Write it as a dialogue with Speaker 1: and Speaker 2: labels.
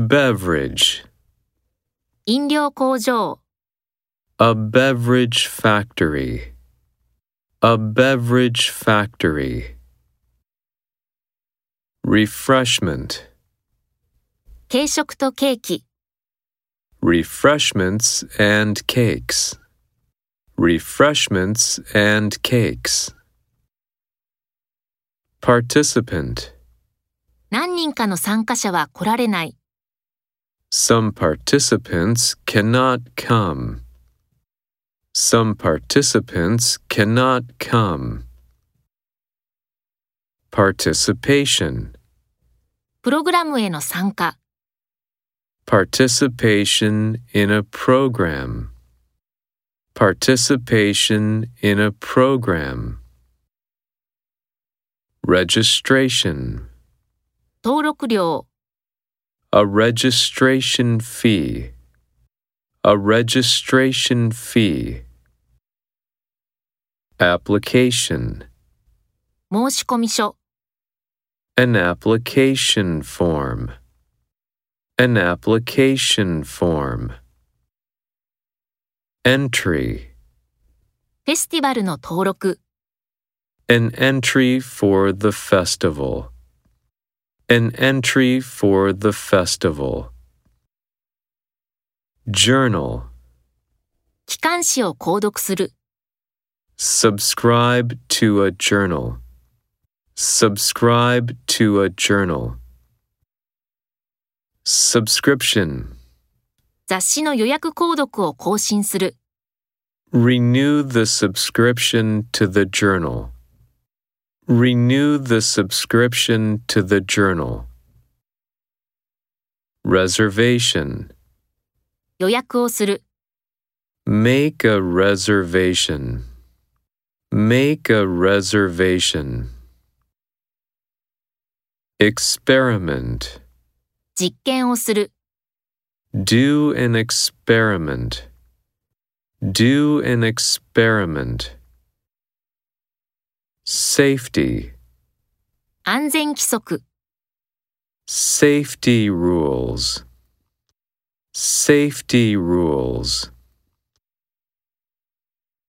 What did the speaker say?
Speaker 1: beverage,
Speaker 2: 飲料工場、
Speaker 1: a beverage factory, a beverage factory. Refreshment,
Speaker 2: 軽食とケーキ、
Speaker 1: refreshments and cakes, refreshments and cakes. Participant,
Speaker 2: 何人かの参加者は来られない。
Speaker 1: Some participants cannot come. Some participants cannot come. Participation.
Speaker 2: プログラムへの参加、
Speaker 1: Participation in a program. Participation in a program. Registration.
Speaker 2: 登録料、
Speaker 1: A registration fee. A registration fee. Application.
Speaker 2: 申し込み書、
Speaker 1: An application form. An application form. Entry.
Speaker 2: フェスティバルの登録、
Speaker 1: An entry for the festival. An entry for the festival. Journal.
Speaker 2: 機関誌を購読する、
Speaker 1: Subscribe to a journal. Subscribe to a journal. Subscription.
Speaker 2: 雑誌の予約購読を更新する、
Speaker 1: Renew the subscription to the journal. Renew the subscription to the journal. Reservation.
Speaker 2: 予約をする、
Speaker 1: Make a reservation. Make a reservation. Experiment.
Speaker 2: 実験をする、
Speaker 1: Do an experiment. Do an experiment. Safety.
Speaker 2: 安全规则、
Speaker 1: Safety rules. Safety rules.